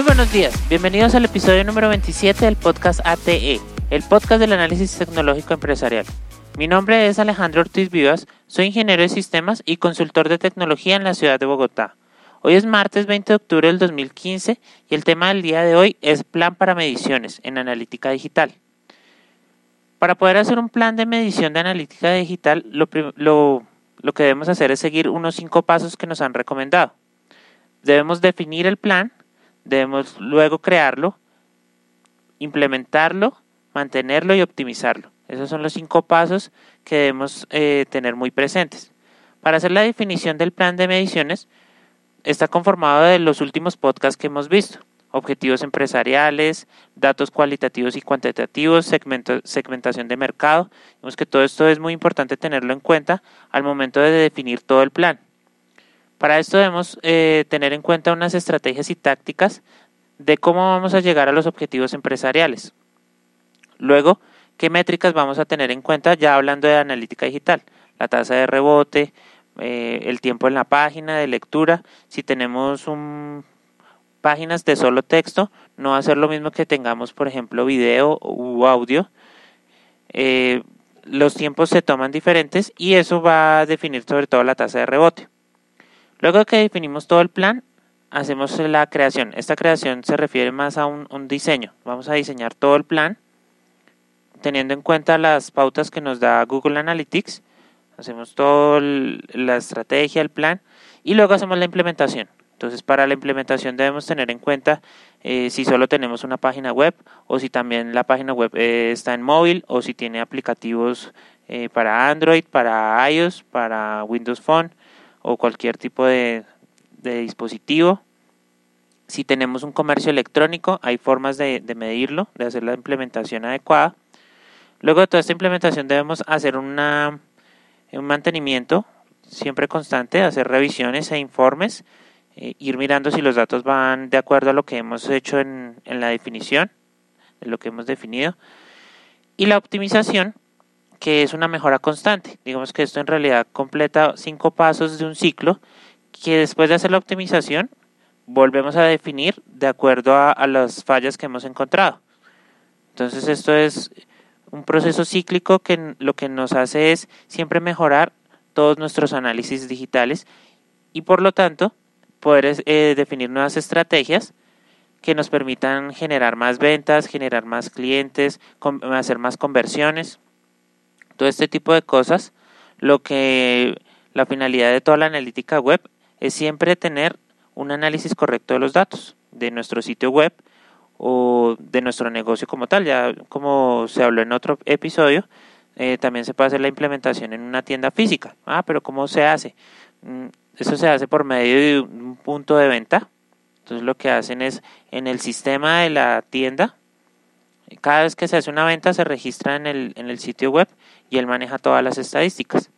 Muy buenos días, bienvenidos al episodio número 27 del podcast ATE, el podcast del análisis tecnológico empresarial. Mi nombre es Alejandro Ortiz Vivas, soy ingeniero de sistemas y consultor de tecnología en la ciudad de Bogotá. Hoy es martes 20 de octubre del 2015 y el tema del día de hoy es plan para mediciones en analítica digital. Para poder hacer un plan de medición de analítica digital, lo, lo que debemos hacer es seguir unos cinco pasos que nos han recomendado. Debemos definir el plan, debemos luego crearlo, implementarlo, mantenerlo y optimizarlo. Esos son los cinco pasos que debemos eh, tener muy presentes. Para hacer la definición del plan de mediciones, está conformado de los últimos podcasts que hemos visto. Objetivos empresariales, datos cualitativos y cuantitativos, segmentación de mercado. Vemos que todo esto es muy importante tenerlo en cuenta al momento de definir todo el plan. Para esto debemos eh, tener en cuenta unas estrategias y tácticas de cómo vamos a llegar a los objetivos empresariales. Luego, qué métricas vamos a tener en cuenta ya hablando de analítica digital, la tasa de rebote, eh, el tiempo en la página de lectura, si tenemos un, páginas de solo texto, no va a ser lo mismo que tengamos, por ejemplo, video u audio. Eh, los tiempos se toman diferentes y eso va a definir sobre todo la tasa de rebote. Luego que definimos todo el plan, hacemos la creación. Esta creación se refiere más a un, diseño. Vamos a diseñar todo el plan teniendo en cuenta las pautas que nos da Google Analytics. Hacemos toda la estrategia, el plan y luego hacemos la implementación. Entonces, para la implementación debemos tener en cuenta eh, si solo tenemos una página web o si también la página web eh, está en móvil o si tiene aplicativos eh, para Android, para iOS, para Windows Phone o cualquier tipo de, dispositivo. Si tenemos un comercio electrónico, hay formas de, medirlo, de hacer la implementación adecuada. Luego de toda esta implementación debemos hacer un mantenimiento siempre constante, hacer revisiones e informes, eh, ir mirando si los datos van de acuerdo a lo que hemos hecho en, en la definición, de lo que hemos definido. Y la optimización que es una mejora constante. Digamos que esto en realidad completa cinco pasos de un ciclo que después de hacer la optimización volvemos a definir de acuerdo a, las fallas que hemos encontrado. Entonces esto es un proceso cíclico que lo que nos hace es siempre mejorar todos nuestros análisis digitales y por lo tanto poder eh, definir nuevas estrategias que nos permitan generar más ventas, generar más clientes, hacer más conversiones todo este tipo de cosas, lo que la finalidad de toda la analítica web es siempre tener un análisis correcto de los datos de nuestro sitio web o de nuestro negocio como tal. Ya como se habló en otro episodio, eh, también se puede hacer la implementación en una tienda física. Ah, pero ¿cómo se hace? Mm, eso se hace por medio de un punto de venta. Entonces lo que hacen es en el sistema de la tienda cada vez que se hace una venta se registra en el, en el sitio web y él maneja todas las estadísticas.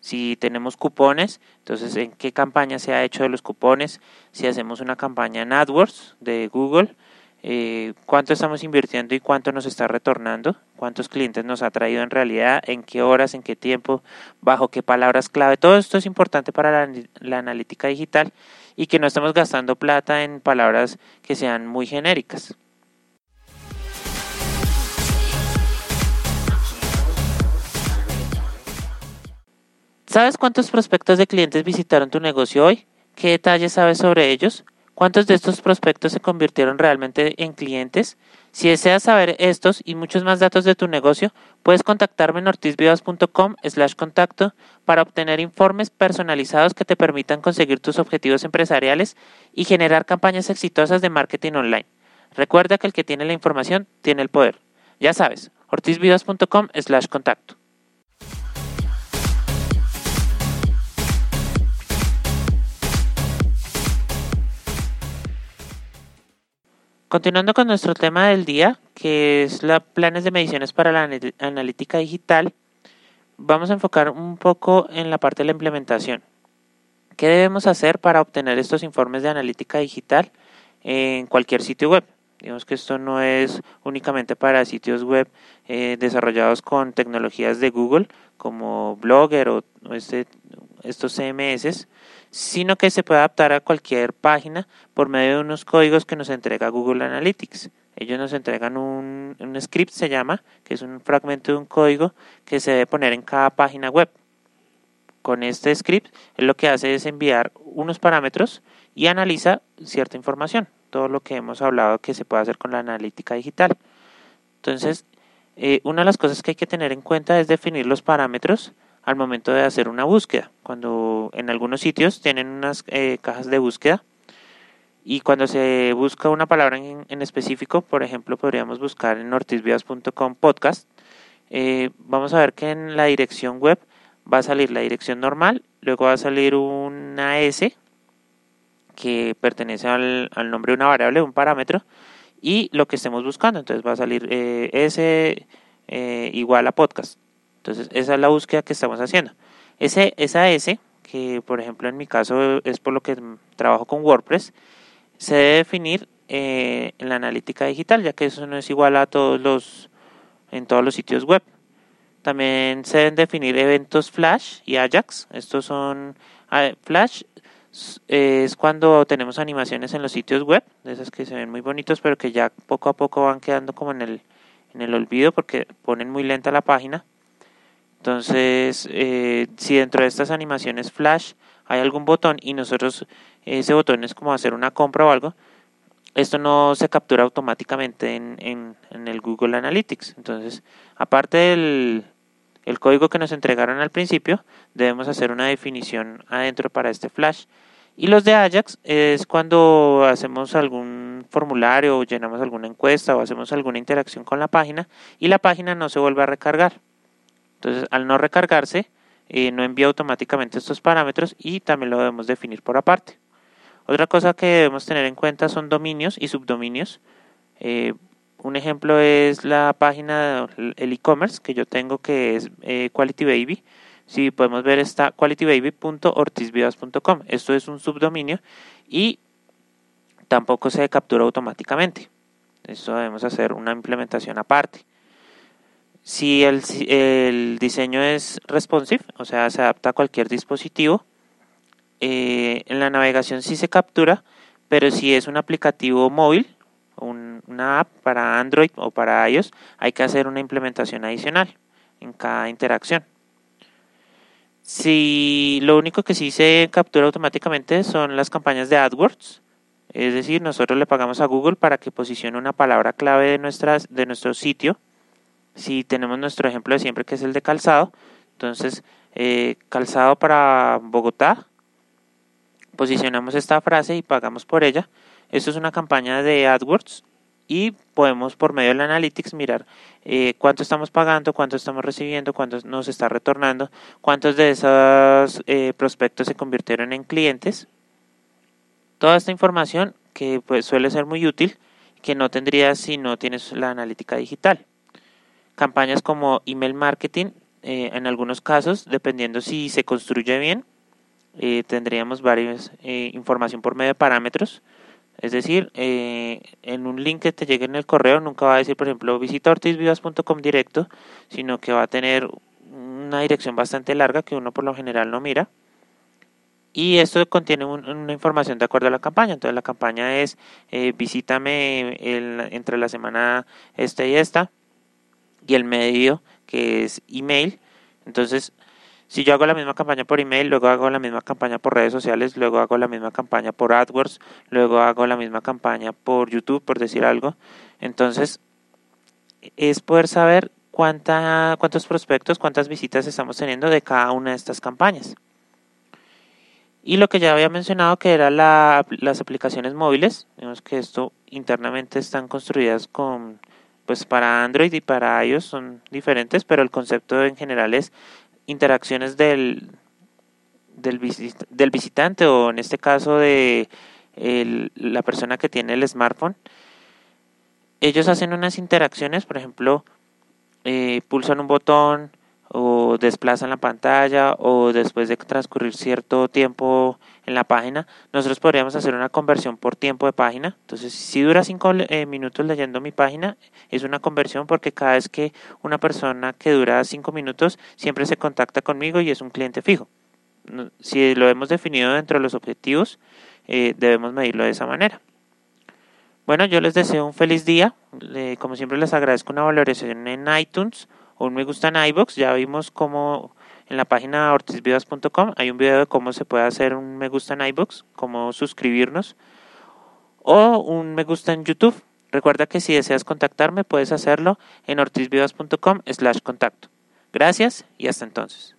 Si tenemos cupones, entonces en qué campaña se ha hecho de los cupones, si hacemos una campaña en AdWords de Google, eh, cuánto estamos invirtiendo y cuánto nos está retornando, cuántos clientes nos ha traído en realidad, en qué horas, en qué tiempo, bajo qué palabras clave. Todo esto es importante para la, la analítica digital y que no estemos gastando plata en palabras que sean muy genéricas. ¿Sabes cuántos prospectos de clientes visitaron tu negocio hoy? ¿Qué detalles sabes sobre ellos? ¿Cuántos de estos prospectos se convirtieron realmente en clientes? Si deseas saber estos y muchos más datos de tu negocio, puedes contactarme en ortizvivas.com slash contacto para obtener informes personalizados que te permitan conseguir tus objetivos empresariales y generar campañas exitosas de marketing online. Recuerda que el que tiene la información tiene el poder. Ya sabes, ortizvivas.com slash contacto. Continuando con nuestro tema del día, que es los planes de mediciones para la analítica digital, vamos a enfocar un poco en la parte de la implementación. ¿Qué debemos hacer para obtener estos informes de analítica digital en cualquier sitio web? Digamos que esto no es únicamente para sitios web eh, desarrollados con tecnologías de Google como Blogger o este estos CMS, sino que se puede adaptar a cualquier página por medio de unos códigos que nos entrega Google Analytics. Ellos nos entregan un, un script, se llama, que es un fragmento de un código que se debe poner en cada página web. Con este script, él lo que hace es enviar unos parámetros y analiza cierta información, todo lo que hemos hablado que se puede hacer con la analítica digital. Entonces, eh, una de las cosas que hay que tener en cuenta es definir los parámetros al momento de hacer una búsqueda. Cuando en algunos sitios tienen unas eh, cajas de búsqueda y cuando se busca una palabra en, específico, por ejemplo, podríamos buscar en ortizvidas.com podcast, eh, vamos a ver que en la dirección web va a salir la dirección normal, luego va a salir una S que pertenece al, nombre de una variable, un parámetro, y lo que estemos buscando. Entonces va a salir eh, S igual a podcast. Entonces esa es la búsqueda que estamos haciendo. Ese, esa S, que por ejemplo en mi caso es por lo que trabajo con WordPress, se debe definir eh, en la analítica digital, ya que eso no es igual a todos los en todos los sitios web. También se deben definir eventos Flash y Ajax. Estos son Flash es cuando tenemos animaciones en los sitios web, de esas que se ven muy bonitos, pero que ya poco a poco van quedando como en el, en el olvido porque ponen muy lenta la página. Entonces, eh, si dentro de estas animaciones flash hay algún botón y nosotros ese botón es como hacer una compra o algo, esto no se captura automáticamente en, el Google Analytics. Entonces, aparte del el código que nos entregaron al principio, debemos hacer una definición adentro para este flash. Y los de Ajax es cuando hacemos algún formulario o llenamos alguna encuesta o hacemos alguna interacción con la página y la página no se vuelve a recargar. Entonces, al no recargarse, eh, no envía automáticamente estos parámetros y también lo debemos definir por aparte. Otra cosa que debemos tener en cuenta son dominios y subdominios. Eh, un ejemplo es la página, el e-commerce que yo tengo que es eh, Quality Baby si podemos ver está qualitybaby.ortizvivas.com. Esto es un subdominio y tampoco se captura automáticamente. Esto debemos hacer una implementación aparte. Si el, diseño es responsive, o sea, se adapta a cualquier dispositivo, eh, en la navegación sí se captura, pero si es un aplicativo móvil, una app para Android o para iOS, hay que hacer una implementación adicional en cada interacción. Si lo único que sí se captura automáticamente son las campañas de AdWords, es decir, nosotros le pagamos a Google para que posicione una palabra clave de, nuestras, de nuestro sitio. Si tenemos nuestro ejemplo de siempre, que es el de calzado, entonces eh, calzado para Bogotá, posicionamos esta frase y pagamos por ella. Esto es una campaña de AdWords y podemos por medio del Analytics mirar eh, cuánto estamos pagando, cuánto estamos recibiendo, cuánto nos está retornando, cuántos de esos eh, prospectos se convirtieron en clientes. Toda esta información que pues, suele ser muy útil, que no tendrías si no tienes la analítica digital. Campañas como email marketing, eh, en algunos casos, dependiendo si se construye bien, tendríamos varias información por medio de parámetros es decir, eh, en un link que te llegue en el correo nunca va a decir, por ejemplo, visita ortizvivas.com directo, sino que va a tener una dirección bastante larga que uno por lo general no mira. Y esto contiene una información de acuerdo a la campaña. Entonces la campaña es eh, visítame entre la semana esta y esta. Y el medio que es email. Entonces si yo hago la misma campaña por email, luego hago la misma campaña por redes sociales, luego hago la misma campaña por AdWords, luego hago la misma campaña por YouTube, por decir algo. Entonces, es poder saber cuánta, cuántos prospectos, cuántas visitas estamos teniendo de cada una de estas campañas. Y lo que ya había mencionado que eran las aplicaciones móviles, vemos que esto internamente están construidas con pues para Android y para iOS son diferentes, pero el concepto en general es interacciones del, del, del visitante o en este caso de la persona que tiene el smartphone, ellos hacen unas interacciones, por ejemplo, eh, pulsan un botón o desplazan la pantalla o después de transcurrir cierto tiempo en la página, nosotros podríamos hacer una conversión por tiempo de página. Entonces, si dura cinco eh, minutos leyendo mi página, es una conversión porque cada vez que una persona que dura cinco minutos siempre se contacta conmigo y es un cliente fijo. si lo hemos definido dentro de los objetivos, eh, debemos medirlo de esa manera. Bueno, yo les deseo un feliz día. como siempre les agradezco una valoración en iTunes un me gusta en iBox. Ya vimos cómo en la página ortizvivas.com hay un video de cómo se puede hacer un me gusta en iBox, cómo suscribirnos o un me gusta en YouTube. Recuerda que si deseas contactarme puedes hacerlo en ortizvivas.com slash contacto. Gracias y hasta entonces.